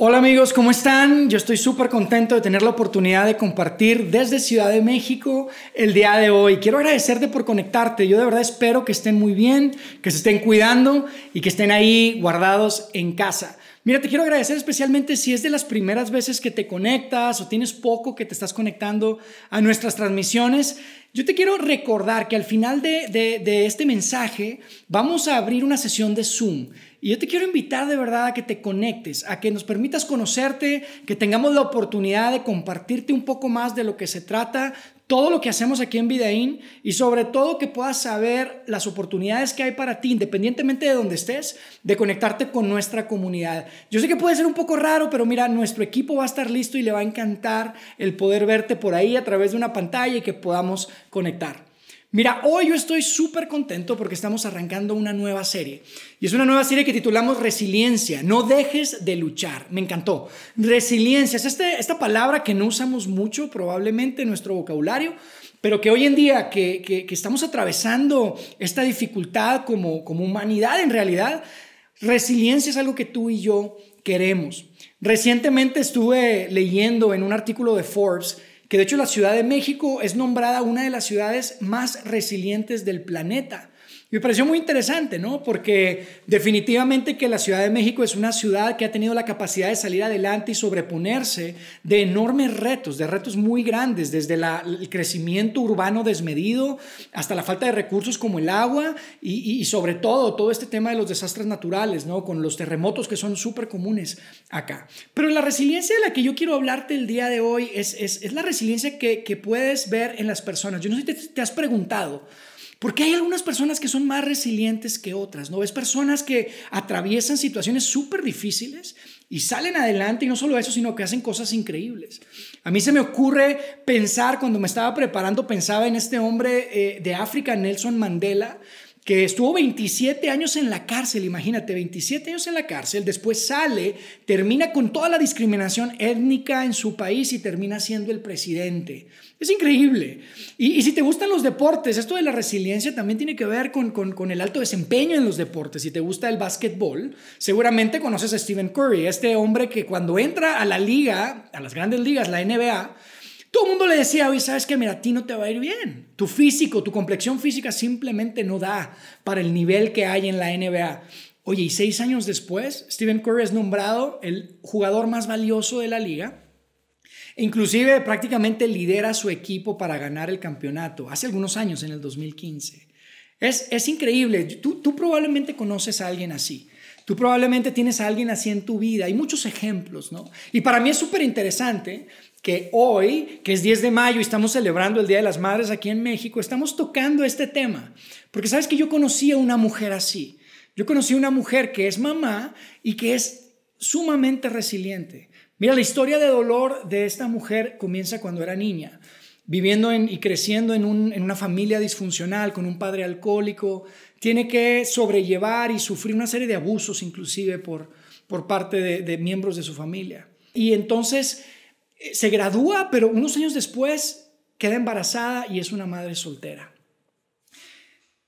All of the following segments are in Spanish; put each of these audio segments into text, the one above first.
Hola amigos, ¿cómo están? Yo estoy súper contento de tener la oportunidad de compartir desde Ciudad de México el día de hoy. Quiero agradecerte por conectarte. Yo de verdad espero que estén muy bien, que se estén cuidando y que estén ahí guardados en casa. Mira, te quiero agradecer especialmente si es de las primeras veces que te conectas o tienes poco que te estás conectando a nuestras transmisiones. Yo te quiero recordar que al final de, de este mensaje vamos a abrir una sesión de Zoom. Y yo te quiero invitar de verdad a que te conectes, a que nos permitas conocerte, que tengamos la oportunidad de compartirte un poco más de lo que se trata, todo lo que hacemos aquí en Vidaín y sobre todo que puedas saber las oportunidades que hay para ti, independientemente de donde estés, de conectarte con nuestra comunidad. Yo sé que puede ser un poco raro, pero mira, nuestro equipo va a estar listo y le va a encantar el poder verte por ahí a través de una pantalla y que podamos conectar. Mira, hoy yo estoy súper contento porque estamos arrancando una nueva serie. Y es una nueva serie que titulamos Resiliencia. No dejes de luchar. Me encantó. Resiliencia es este, esta palabra que no usamos mucho probablemente en nuestro vocabulario, pero que hoy en día que, que, estamos atravesando esta dificultad como, como humanidad en realidad, resiliencia es algo que tú y yo queremos. Recientemente estuve leyendo en un artículo de Forbes que de hecho la Ciudad de México es nombrada una de las ciudades más resilientes del planeta. Me pareció muy interesante, ¿no? Porque definitivamente que la Ciudad de México es una ciudad que ha tenido la capacidad de salir adelante y sobreponerse de enormes retos, de retos muy grandes, desde el crecimiento urbano desmedido hasta la falta de recursos como el agua y, sobre todo todo este tema de los desastres naturales, ¿no? Con los terremotos que son súper comunes acá. Pero la resiliencia de la que yo quiero hablarte el día de hoy es, es, la resiliencia que, que, puedes ver en las personas. Yo no sé si te has preguntado, porque hay algunas personas que son más resilientes que otras, ¿no? Ves personas que atraviesan situaciones súper difíciles y salen adelante y no solo eso, sino que hacen cosas increíbles. A mí se me ocurre pensar, cuando me estaba preparando, pensaba en este hombre eh, de África, Nelson Mandela, que estuvo 27 años en la cárcel, imagínate, 27 años en la cárcel, después sale, termina con toda la discriminación étnica en su país y termina siendo el presidente. Es increíble. Y, si te gustan los deportes, esto de la resiliencia también tiene que ver con, con, el alto desempeño en los deportes. Si te gusta el básquetbol, seguramente conoces a Stephen Curry, este hombre que cuando entra a la liga, a las grandes ligas, la NBA, todo el mundo le decía, oye, sabes que mira, a ti no te va a ir bien. Tu físico, tu complexión física simplemente no da para el nivel que hay en la NBA. Oye, y seis años después, Stephen Curry es nombrado el jugador más valioso de la liga. Inclusive prácticamente lidera su equipo para ganar el campeonato, hace algunos años, en el 2015. Es, es increíble, tú, tú probablemente conoces a alguien así. Tú probablemente tienes a alguien así en tu vida. Hay muchos ejemplos, ¿no? Y para mí es súper interesante que hoy, que es 10 de mayo y estamos celebrando el Día de las Madres aquí en México, estamos tocando este tema. Porque sabes que yo conocí a una mujer así. Yo conocí a una mujer que es mamá y que es sumamente resiliente. Mira, la historia de dolor de esta mujer comienza cuando era niña, viviendo y creciendo en, una familia disfuncional, con un padre alcohólico. Tiene que sobrellevar y sufrir una serie de abusos inclusive por, por parte de, miembros de su familia. Y entonces se gradúa, pero unos años después queda embarazada y es una madre soltera.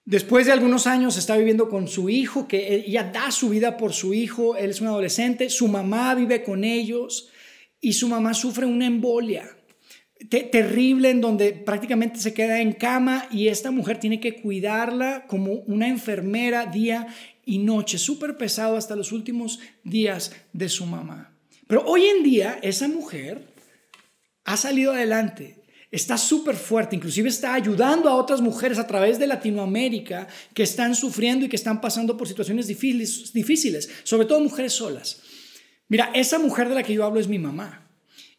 Después de algunos años está viviendo con su hijo, que ella da su vida por su hijo, él es un adolescente, su mamá vive con ellos y su mamá sufre una embolia terrible en donde prácticamente se queda en cama y esta mujer tiene que cuidarla como una enfermera día y noche, súper pesado hasta los últimos días de su mamá. Pero hoy en día esa mujer ha salido adelante, está súper fuerte, inclusive está ayudando a otras mujeres a través de Latinoamérica que están sufriendo y que están pasando por situaciones difíciles, difíciles sobre todo mujeres solas. Mira, esa mujer de la que yo hablo es mi mamá.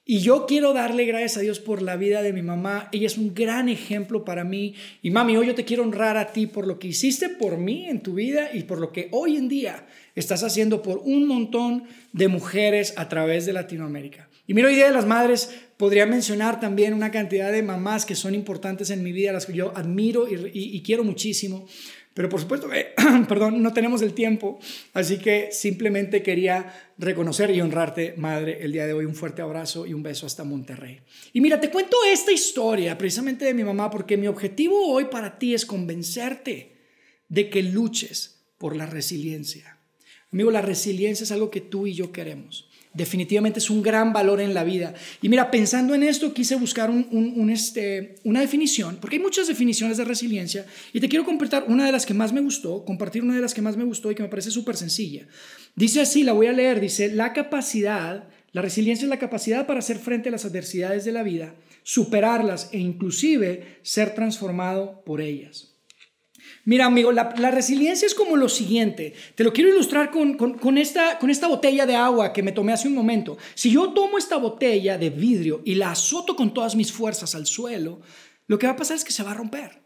Y yo quiero darle gracias a Dios por la vida de mi mamá. Ella es un gran ejemplo para mí. Y mami, hoy yo te quiero honrar a ti por lo que hiciste por mí en tu vida y por lo que hoy en día estás haciendo por un montón de mujeres a través de Latinoamérica. Y mira, hoy Día de las Madres podría mencionar también una cantidad de mamás que son importantes en mi vida, las que yo admiro y, quiero muchísimo. Pero por supuesto, perdón, no tenemos el tiempo, así que simplemente quería reconocer y honrarte, madre, el día de hoy. Un fuerte abrazo y un beso hasta Monterrey. Y mira, te cuento esta historia precisamente de mi mamá porque mi objetivo hoy para ti es convencerte de que luches por la resiliencia. Amigo, la resiliencia es algo que tú y yo queremos. Definitivamente es un gran valor en la vida. Y mira, pensando en esto, quise buscar este, una definición, porque hay muchas definiciones de resiliencia, y te quiero compartir una de las que más me gustó, compartir una de las que más me gustó y que me parece súper sencilla. Dice así, la voy a leer, dice, la capacidad, la resiliencia es la capacidad para hacer frente a las adversidades de la vida, superarlas e inclusive ser transformado por ellas. Mira, amigo, la, resiliencia es como lo siguiente. Te lo quiero ilustrar con, esta, con esta botella de agua que me tomé hace un momento. Si yo tomo esta botella de vidrio y la azoto con todas mis fuerzas al suelo, lo que va a pasar es que se va a romper.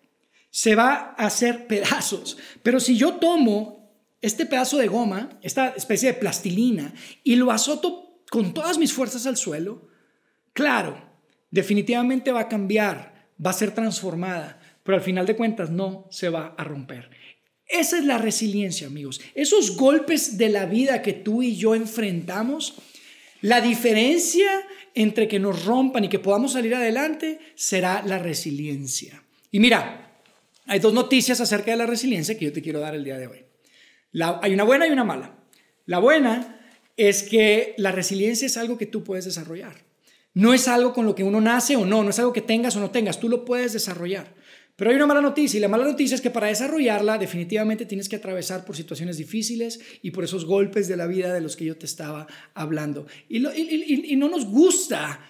Se va a hacer pedazos. Pero si yo tomo este pedazo de goma, esta especie de plastilina, y lo azoto con todas mis fuerzas al suelo, claro, definitivamente va a cambiar, va a ser transformada pero al final de cuentas no se va a romper. Esa es la resiliencia, amigos. Esos golpes de la vida que tú y yo enfrentamos, la diferencia entre que nos rompan y que podamos salir adelante será la resiliencia. Y mira, hay dos noticias acerca de la resiliencia que yo te quiero dar el día de hoy. hay una buena y una mala. La buena es que la resiliencia es algo que tú puedes desarrollar. No es algo con lo que uno nace o no, no es algo que tengas o no tengas, tú lo puedes desarrollar. Pero hay una mala noticia y la mala noticia es que para desarrollarla definitivamente tienes que atravesar por situaciones difíciles y por esos golpes de la vida de los que yo te estaba hablando. Y, no nos gusta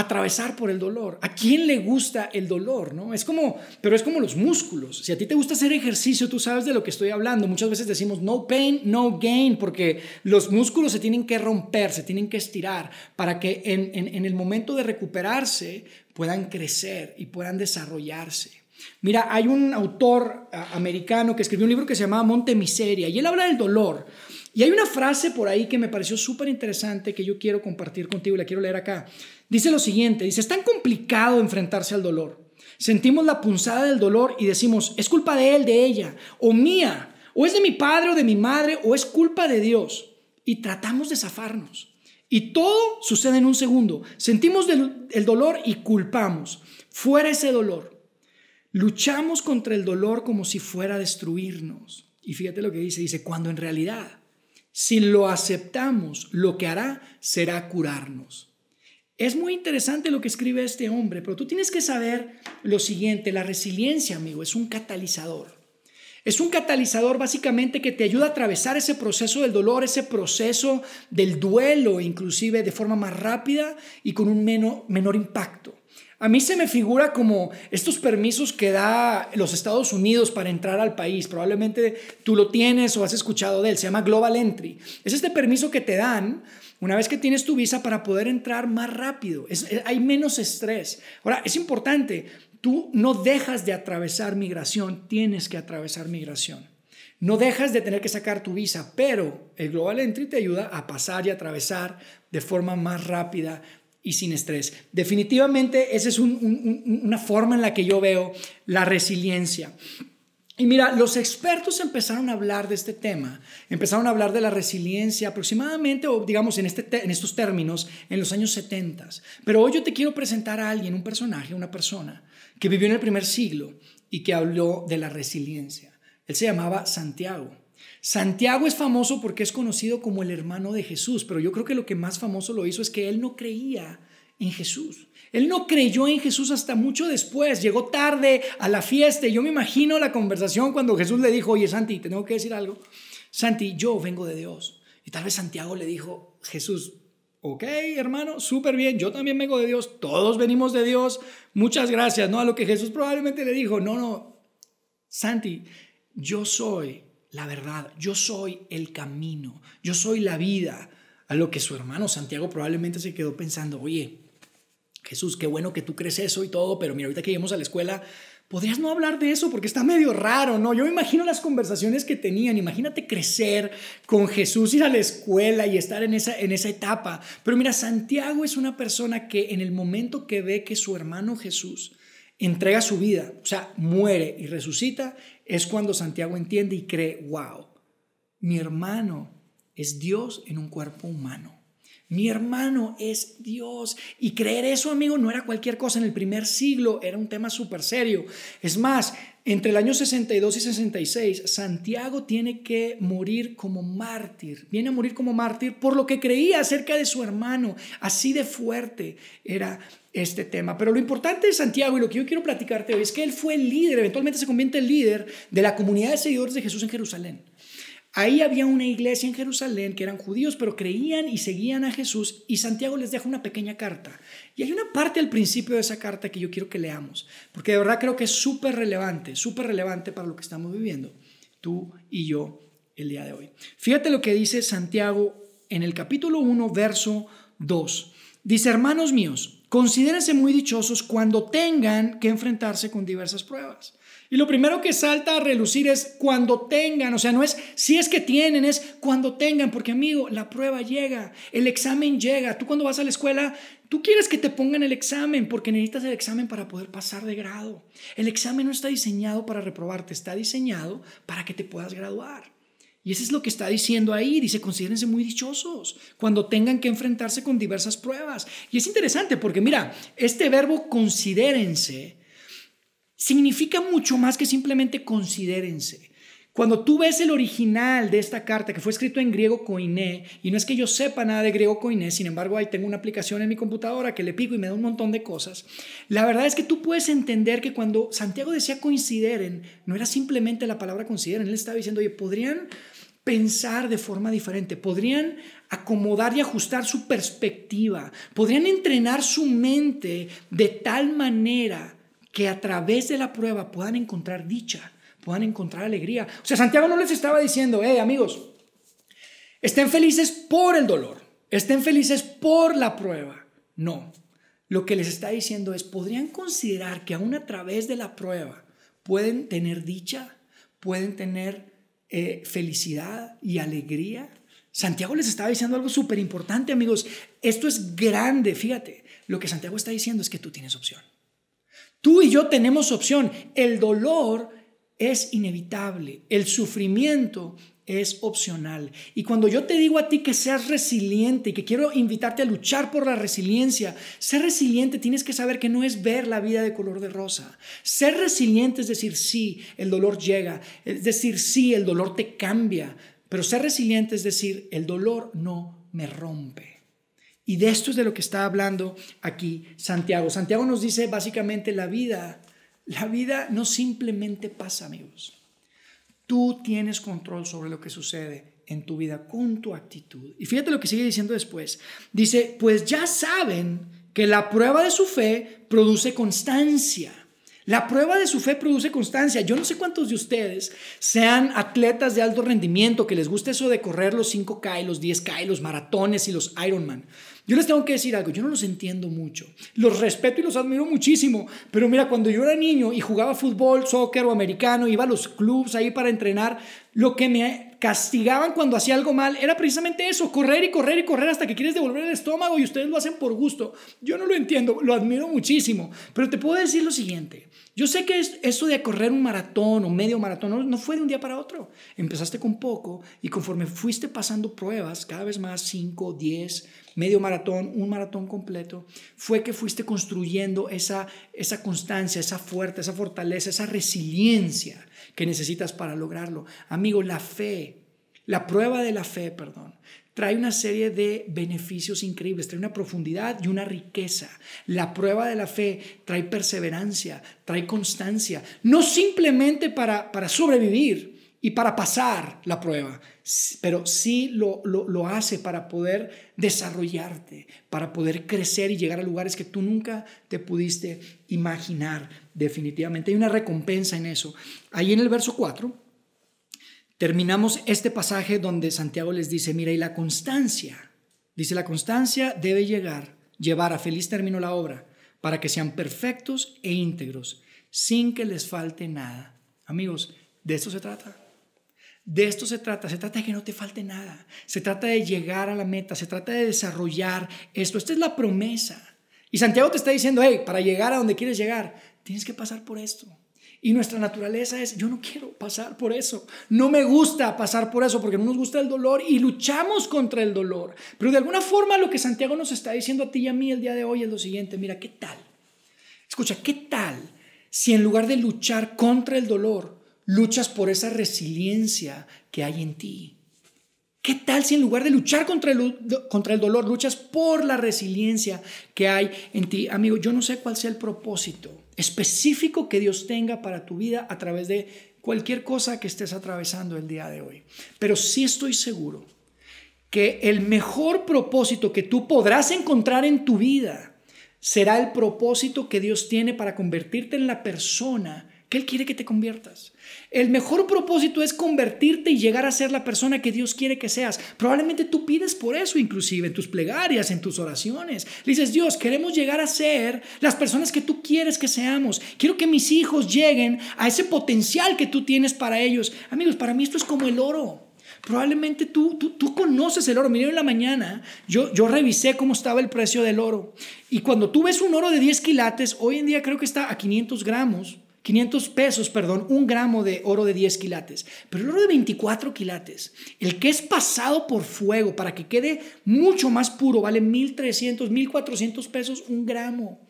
atravesar por el dolor. ¿A quién le gusta el dolor? ¿no? Es como, pero es como los músculos. Si a ti te gusta hacer ejercicio, tú sabes de lo que estoy hablando. Muchas veces decimos no pain, no gain, porque los músculos se tienen que romper, se tienen que estirar para que en, en el momento de recuperarse puedan crecer y puedan desarrollarse. Mira, hay un autor ah, americano que escribió un libro que se llama Monte Miseria y él habla del dolor. Y hay una frase por ahí que me pareció súper interesante que yo quiero compartir contigo y la quiero leer acá. Dice lo siguiente, dice, es tan complicado enfrentarse al dolor. Sentimos la punzada del dolor y decimos, es culpa de él, de ella, o mía, o es de mi padre o de mi madre, o es culpa de Dios. Y tratamos de zafarnos. Y todo sucede en un segundo. Sentimos el dolor y culpamos. Fuera ese dolor. Luchamos contra el dolor como si fuera a destruirnos. Y fíjate lo que dice, dice, cuando en realidad, si lo aceptamos, lo que hará será curarnos. Es muy interesante lo que escribe este hombre, pero tú tienes que saber lo siguiente, la resiliencia, amigo, es un catalizador. Es un catalizador básicamente que te ayuda a atravesar ese proceso del dolor, ese proceso del duelo, inclusive de forma más rápida y con un menor, menor impacto. A mí se me figura como estos permisos que da los Estados Unidos para entrar al país. Probablemente tú lo tienes o has escuchado de él. Se llama Global Entry. Es este permiso que te dan una vez que tienes tu visa para poder entrar más rápido. hay menos estrés. Ahora, es importante. Tú no dejas de atravesar migración, tienes que atravesar migración. No dejas de tener que sacar tu visa, pero el Global Entry te ayuda a pasar y atravesar de forma más rápida y sin estrés. Definitivamente esa es una forma en la que yo veo la resiliencia. Y mira, los expertos empezaron a hablar de este tema, empezaron a hablar de la resiliencia aproximadamente, o digamos en, este, en estos términos, en los años 70. Pero hoy yo te quiero presentar a alguien, un personaje, una persona, que vivió en el primer siglo y que habló de la resiliencia. Él se llamaba Santiago. Santiago es famoso porque es conocido como el hermano de Jesús, pero yo creo que lo que más famoso lo hizo es que él no creía en Jesús. Él no creyó en Jesús hasta mucho después, llegó tarde a la fiesta yo me imagino la conversación cuando Jesús le dijo, oye Santi, te tengo que decir algo. Santi, yo vengo de Dios. Y tal vez Santiago le dijo, Jesús, ok hermano, súper bien, yo también vengo de Dios, todos venimos de Dios, muchas gracias, ¿no? A lo que Jesús probablemente le dijo, no, no, Santi, yo soy la verdad, yo soy el camino, yo soy la vida. A lo que su hermano Santiago probablemente se quedó pensando, oye, Jesús, qué bueno que tú crees eso y todo, pero mira, ahorita que lleguemos a la escuela, podrías no hablar de eso porque está medio raro, ¿no? Yo me imagino las conversaciones que tenían, imagínate crecer con Jesús, ir a la escuela y estar en esa, en esa etapa. Pero mira, Santiago es una persona que en el momento que ve que su hermano Jesús entrega su vida, o sea, muere y resucita, es cuando Santiago entiende y cree, wow, mi hermano es Dios en un cuerpo humano. Mi hermano es Dios. Y creer eso, amigo, no era cualquier cosa. En el primer siglo era un tema súper serio. Es más, entre el año 62 y 66, Santiago tiene que morir como mártir. Viene a morir como mártir por lo que creía acerca de su hermano. Así de fuerte era este tema. Pero lo importante de Santiago y lo que yo quiero platicarte hoy es que él fue el líder, eventualmente se convierte en líder de la comunidad de seguidores de Jesús en Jerusalén. Ahí había una iglesia en Jerusalén que eran judíos, pero creían y seguían a Jesús y Santiago les deja una pequeña carta. Y hay una parte al principio de esa carta que yo quiero que leamos, porque de verdad creo que es súper relevante, súper relevante para lo que estamos viviendo, tú y yo, el día de hoy. Fíjate lo que dice Santiago en el capítulo 1, verso 2. Dice, hermanos míos, considérense muy dichosos cuando tengan que enfrentarse con diversas pruebas y lo primero que salta a relucir es cuando tengan, o sea, no es si es que tienen, es cuando tengan, porque amigo, la prueba llega, el examen llega. Tú cuando vas a la escuela, tú quieres que te pongan el examen porque necesitas el examen para poder pasar de grado. El examen no está diseñado para reprobarte, está diseñado para que te puedas graduar. Y eso es lo que está diciendo ahí. Dice, considérense muy dichosos cuando tengan que enfrentarse con diversas pruebas. Y es interesante porque mira, este verbo considérense significa mucho más que simplemente considérense. Cuando tú ves el original de esta carta, que fue escrito en griego koiné, y no es que yo sepa nada de griego koiné, sin embargo ahí tengo una aplicación en mi computadora que le pico y me da un montón de cosas, la verdad es que tú puedes entender que cuando Santiago decía consideren, no era simplemente la palabra consideren, él estaba diciendo, oye, podrían pensar de forma diferente, podrían acomodar y ajustar su perspectiva, podrían entrenar su mente de tal manera que a través de la prueba puedan encontrar dicha, puedan encontrar alegría. O sea, Santiago no les estaba diciendo, hey amigos, estén felices por el dolor, estén felices por la prueba. No, lo que les está diciendo es, podrían considerar que aún a través de la prueba pueden tener dicha, pueden tener eh, felicidad y alegría. Santiago les estaba diciendo algo súper importante, amigos. Esto es grande, fíjate. Lo que Santiago está diciendo es que tú tienes opción. Tú y yo tenemos opción. El dolor es inevitable. El sufrimiento es opcional. Y cuando yo te digo a ti que seas resiliente y que quiero invitarte a luchar por la resiliencia, ser resiliente tienes que saber que no es ver la vida de color de rosa. Ser resiliente es decir, sí, el dolor llega, es decir, sí, el dolor te cambia, pero ser resiliente es decir, el dolor no me rompe. Y de esto es de lo que está hablando aquí Santiago. Santiago nos dice básicamente la vida, la vida no simplemente pasa, amigos. Tú tienes control sobre lo que sucede en tu vida con tu actitud. Y fíjate lo que sigue diciendo después. Dice, pues ya saben que la prueba de su fe produce constancia. La prueba de su fe produce constancia. Yo no sé cuántos de ustedes sean atletas de alto rendimiento, que les guste eso de correr los 5K, los 10K, los maratones y los Ironman. Yo les tengo que decir algo, yo no los entiendo mucho. Los respeto y los admiro muchísimo, pero mira, cuando yo era niño y jugaba fútbol, soccer o americano, iba a los clubs ahí para entrenar, lo que me castigaban cuando hacía algo mal era precisamente eso, correr y correr y correr hasta que quieres devolver el estómago y ustedes lo hacen por gusto. Yo no lo entiendo, lo admiro muchísimo, pero te puedo decir lo siguiente. Yo sé que eso de correr un maratón o medio maratón no, fue de un día para otro. Empezaste con poco y conforme fuiste pasando pruebas, cada vez más 5, 10, medio maratón, un maratón completo, fue que fuiste construyendo esa, esa constancia, esa fuerza, esa fortaleza, esa resiliencia que necesitas para lograrlo. Amigo, la fe, la prueba de la fe, perdón, trae una serie de beneficios increíbles, trae una profundidad y una riqueza. La prueba de la fe trae perseverancia, trae constancia, no simplemente para, para sobrevivir y para pasar la prueba, pero sí lo, lo, lo hace para poder desarrollarte, para poder crecer y llegar a lugares que tú nunca te pudiste imaginar definitivamente. Hay una recompensa en eso. Ahí en el verso 4 terminamos este pasaje donde Santiago les dice, mira, y la constancia, dice, la constancia debe llegar, llevar a feliz término la obra, para que sean perfectos e íntegros, sin que les falte nada. Amigos, de esto se trata. De esto se trata, se trata de que no te falte nada, se trata de llegar a la meta, se trata de desarrollar esto. Esta es la promesa. Y Santiago te está diciendo, hey, para llegar a donde quieres llegar, tienes que pasar por esto. Y nuestra naturaleza es, yo no quiero pasar por eso. No me gusta pasar por eso porque no nos gusta el dolor y luchamos contra el dolor. Pero de alguna forma lo que Santiago nos está diciendo a ti y a mí el día de hoy es lo siguiente. Mira, ¿qué tal? Escucha, ¿qué tal si en lugar de luchar contra el dolor, luchas por esa resiliencia que hay en ti? ¿Qué tal si en lugar de luchar contra el, contra el dolor, luchas por la resiliencia que hay en ti? Amigo, yo no sé cuál sea el propósito específico que Dios tenga para tu vida a través de cualquier cosa que estés atravesando el día de hoy. Pero sí estoy seguro que el mejor propósito que tú podrás encontrar en tu vida será el propósito que Dios tiene para convertirte en la persona que Él quiere que te conviertas. El mejor propósito es convertirte y llegar a ser la persona que Dios quiere que seas. Probablemente tú pides por eso, inclusive en tus plegarias, en tus oraciones. Le dices, Dios, queremos llegar a ser las personas que tú quieres que seamos. Quiero que mis hijos lleguen a ese potencial que tú tienes para ellos. Amigos, para mí esto es como el oro. Probablemente tú, tú, tú conoces el oro. Miren, en la mañana yo, yo revisé cómo estaba el precio del oro. Y cuando tú ves un oro de 10 quilates, hoy en día creo que está a 500 gramos 500 pesos, perdón, un gramo de oro de 10 quilates. Pero el oro de 24 quilates, el que es pasado por fuego para que quede mucho más puro, vale 1.300, 1.400 pesos un gramo.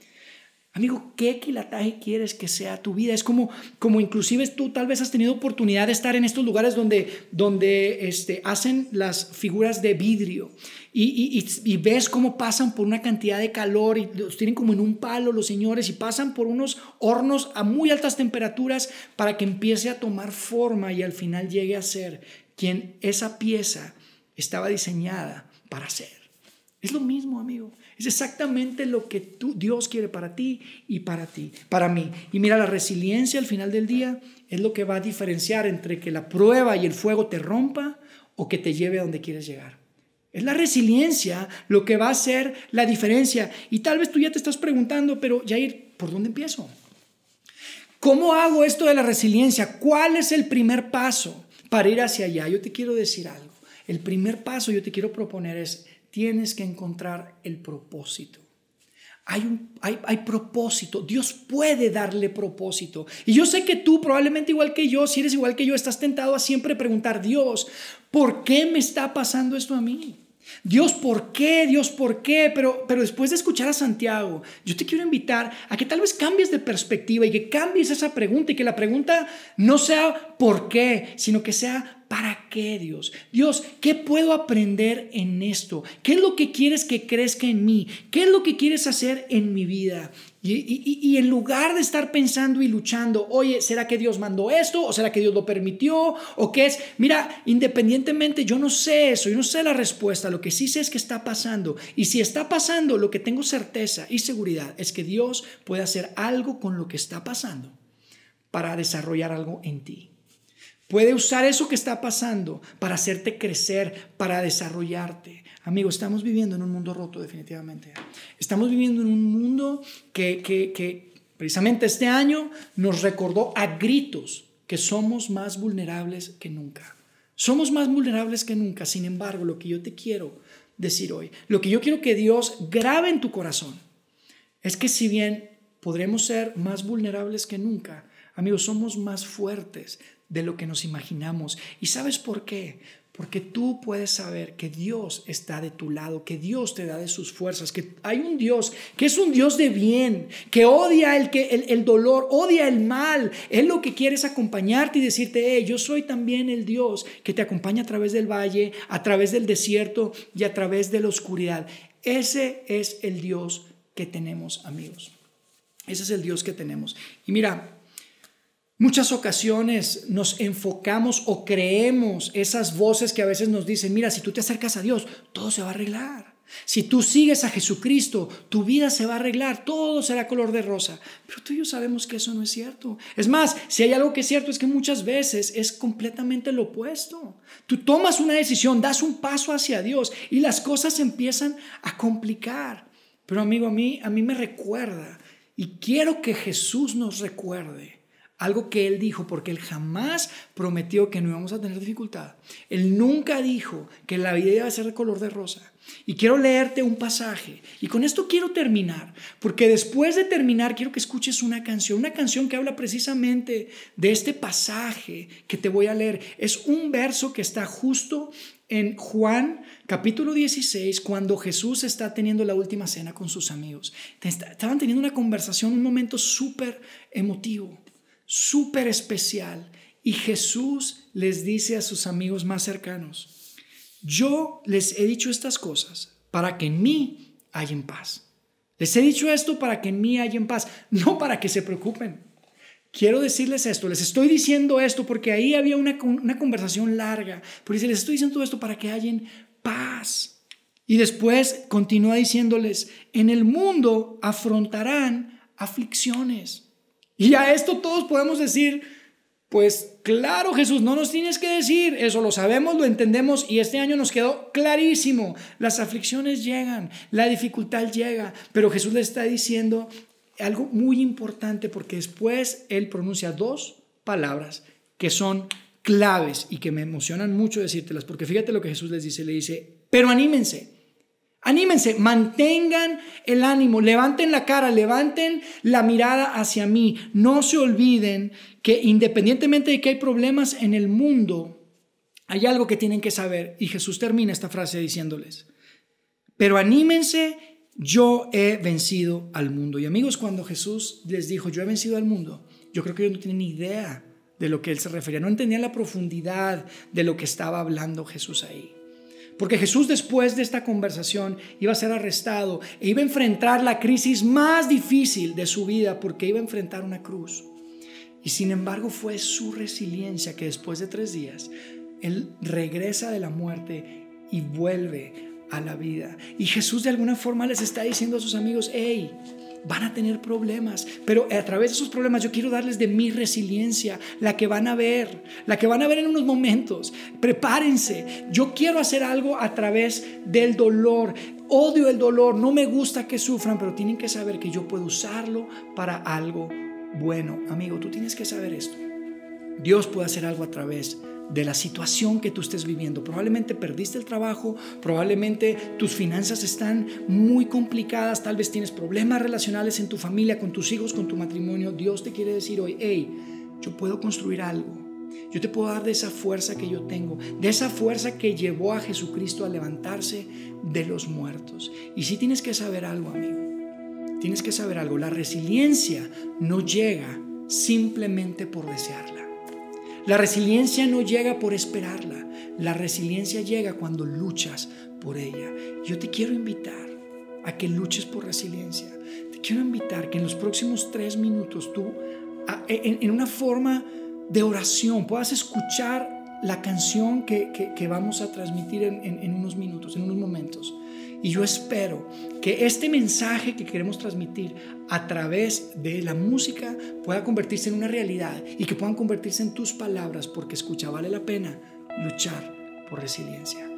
Amigo, ¿qué quilataje quieres que sea tu vida? Es como, como inclusive tú tal vez has tenido oportunidad de estar en estos lugares donde, donde este, hacen las figuras de vidrio y, ves cómo pasan por una cantidad de calor y los tienen como en un palo los señores y pasan por unos hornos a muy altas temperaturas para que empiece a tomar forma y al final llegue a ser quien esa pieza estaba diseñada para ser. Es lo mismo, amigo. Es exactamente lo que tú, Dios quiere para ti y para ti, para mí. Y mira, la resiliencia al final del día es lo que va a diferenciar entre que la prueba y el fuego te rompa o que te lleve a donde quieres llegar. Es la resiliencia lo que va a hacer la diferencia. Y tal vez tú ya te estás preguntando, pero Jair, ¿por dónde empiezo? ¿Cómo hago esto de la resiliencia? ¿Cuál es el primer paso para ir hacia allá? Yo te quiero decir algo. El primer paso yo te quiero proponer es tienes que encontrar el propósito. Hay, un, hay, hay, propósito, Dios puede darle propósito. Y yo sé que tú, probablemente igual que yo, si eres igual que yo, estás tentado a siempre preguntar, Dios, ¿por qué me está pasando esto a mí? Dios, ¿por qué? Dios, ¿por qué? Pero, pero después de escuchar a Santiago, yo te quiero invitar a que tal vez cambies de perspectiva y que cambies esa pregunta y que la pregunta no sea ¿por qué? sino que sea ¿Para qué, Dios? Dios, ¿qué puedo aprender en esto? ¿Qué es lo que quieres que crezca en mí? ¿Qué es lo que quieres hacer en mi vida? Y, en lugar de estar pensando y luchando, oye, ¿será que Dios mandó esto? ¿O será que Dios lo permitió? ¿O qué es? Mira, independientemente, yo no sé eso, yo no sé la respuesta, lo que sí sé es que está pasando. Y si está pasando, lo que tengo certeza y seguridad es que Dios puede hacer algo con lo que está pasando para desarrollar algo en ti. Puede usar eso que está pasando para hacerte crecer, para desarrollarte. Amigo, estamos viviendo en un mundo roto definitivamente. Estamos viviendo en un mundo que, que precisamente este año nos recordó a gritos que somos más vulnerables que nunca. Somos más vulnerables que nunca. Sin embargo, lo que yo te quiero decir hoy, lo que yo quiero que Dios grabe en tu corazón, es que si bien podremos ser más vulnerables que nunca, amigos, somos más fuertes de lo que nos imaginamos. ¿Y sabes por qué? Porque tú puedes saber que Dios está de tu lado, que Dios te da de sus fuerzas, que hay un Dios que es un Dios de bien, que odia el, que, el, dolor, odia el mal. Él lo que quiere es acompañarte y decirte, yo soy también el Dios que te acompaña a través del valle, a través del desierto y a través de la oscuridad. Ese es el Dios que tenemos, amigos. Ese es el Dios que tenemos. Y mira, Muchas ocasiones nos enfocamos o creemos esas voces que a veces nos dicen, mira, si tú te acercas a Dios, todo se va a arreglar. Si tú sigues a Jesucristo, tu vida se va a arreglar, todo será color de rosa. Pero tú y yo sabemos que eso no es cierto. Es más, si hay algo que es cierto es que muchas veces es completamente lo opuesto. Tú tomas una decisión, das un paso hacia Dios y las cosas empiezan a complicar. Pero amigo, a mí, a mí me recuerda y quiero que Jesús nos recuerde algo que Él dijo, porque Él jamás prometió que no íbamos a tener dificultad. Él nunca dijo que la vida iba a ser de color de rosa. Y quiero leerte un pasaje. Y con esto quiero terminar, porque después de terminar quiero que escuches una canción, una canción que habla precisamente de este pasaje que te voy a leer. Es un verso que está justo en Juan capítulo 16, cuando Jesús está teniendo la última cena con sus amigos. Estaban teniendo una conversación, un momento súper emotivo, súper especial. Y Jesús les dice a sus amigos más cercanos, yo les he dicho estas cosas para que en mí en paz. Les he dicho esto para que en mí en paz, no para que se preocupen. Quiero decirles esto, les estoy diciendo esto porque ahí había una, conversación larga, pero dice, les estoy diciendo todo esto para que hayan paz. Y después continúa diciéndoles, en el mundo afrontarán aflicciones. Y a esto todos podemos decir, pues claro Jesús, no nos tienes que decir, eso lo sabemos, lo entendemos y este año nos quedó clarísimo, las aflicciones llegan, la dificultad llega, pero Jesús le está diciendo algo muy importante porque después él pronuncia dos palabras que son claves y que me emocionan mucho decírtelas, porque fíjate lo que Jesús les dice, le dice, pero anímense, anímense, mantengan el ánimo, levanten la cara, levanten la mirada hacia mí, no se olviden que independientemente de que hay problemas en el mundo, hay algo que tienen que saber. Y Jesús termina esta frase diciéndoles, pero anímense yo he vencido al mundo. Y amigos, cuando Jesús les dijo, yo he vencido al mundo, yo creo que ellos no tienen ni idea de lo que él se refería, no entendían la profundidad de lo que estaba hablando Jesús ahí. Porque Jesús después de esta conversación iba a ser arrestado e iba a enfrentar la crisis más difícil de su vida porque iba a enfrentar una cruz. Y sin embargo fue su resiliencia que después de tres días, Él regresa de la muerte y vuelve a la vida. Y Jesús de alguna forma les está diciendo a sus amigos, hey, van a tener problemas, pero a través de esos problemas yo quiero darles de mi resiliencia, la que van a ver, la que van a ver en unos momentos. Prepárense, yo quiero hacer algo a través del dolor. Odio el dolor, no me gusta que sufran, pero tienen que saber que yo puedo usarlo para algo bueno. Amigo, tú tienes que saber esto. Dios puede hacer algo a través de la situación que tú estés viviendo. Probablemente perdiste el trabajo, probablemente tus finanzas están muy complicadas, tal vez tienes problemas relacionales en tu familia, con tus hijos, con tu matrimonio. Dios te quiere decir hoy, hey, yo puedo construir algo. Yo te puedo dar de esa fuerza que yo tengo, de esa fuerza que llevó a Jesucristo a levantarse de los muertos. Y si tienes que saber algo, amigo. Tienes que saber algo. La resiliencia no llega simplemente por desearla. La resiliencia no llega por esperarla, la resiliencia llega cuando luchas por ella. Yo te quiero invitar a que luches por resiliencia. Te quiero invitar que en los próximos tres minutos tú, en, una forma de oración, puedas escuchar la canción que, vamos a transmitir en unos minutos, en unos momentos. Y yo espero que este mensaje que queremos transmitir a través de la música pueda convertirse en una realidad y que puedan convertirse en tus palabras porque escucha, vale la pena luchar por resiliencia.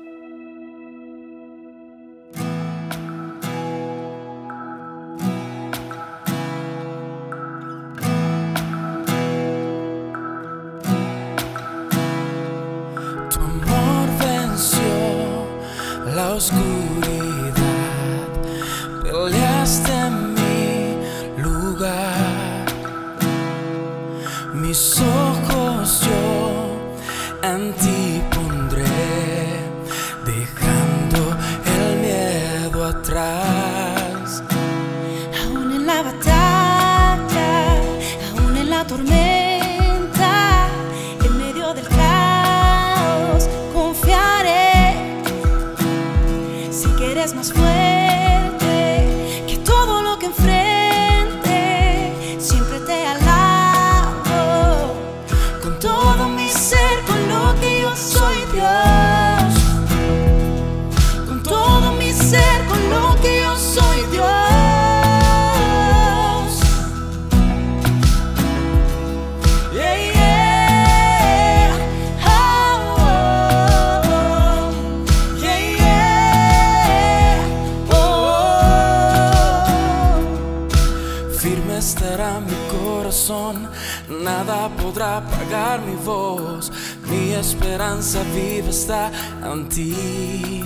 mi voz, mi esperanza viva está en ti.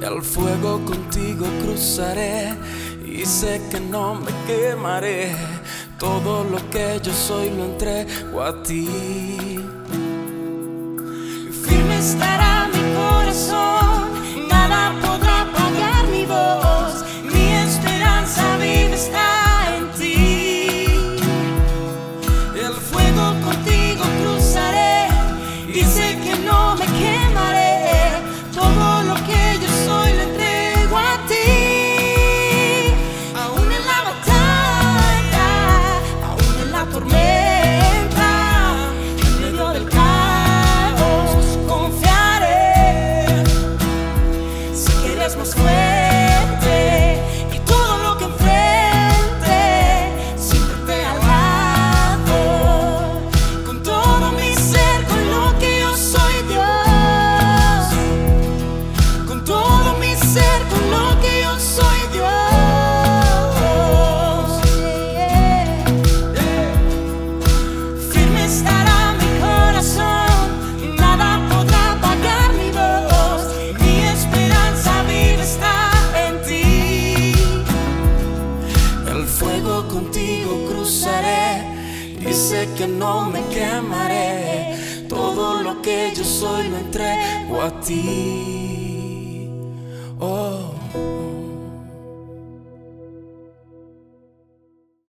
El fuego contigo cruzaré y sé que no me quemaré. Todo lo que yo soy lo entrego a ti. Firme está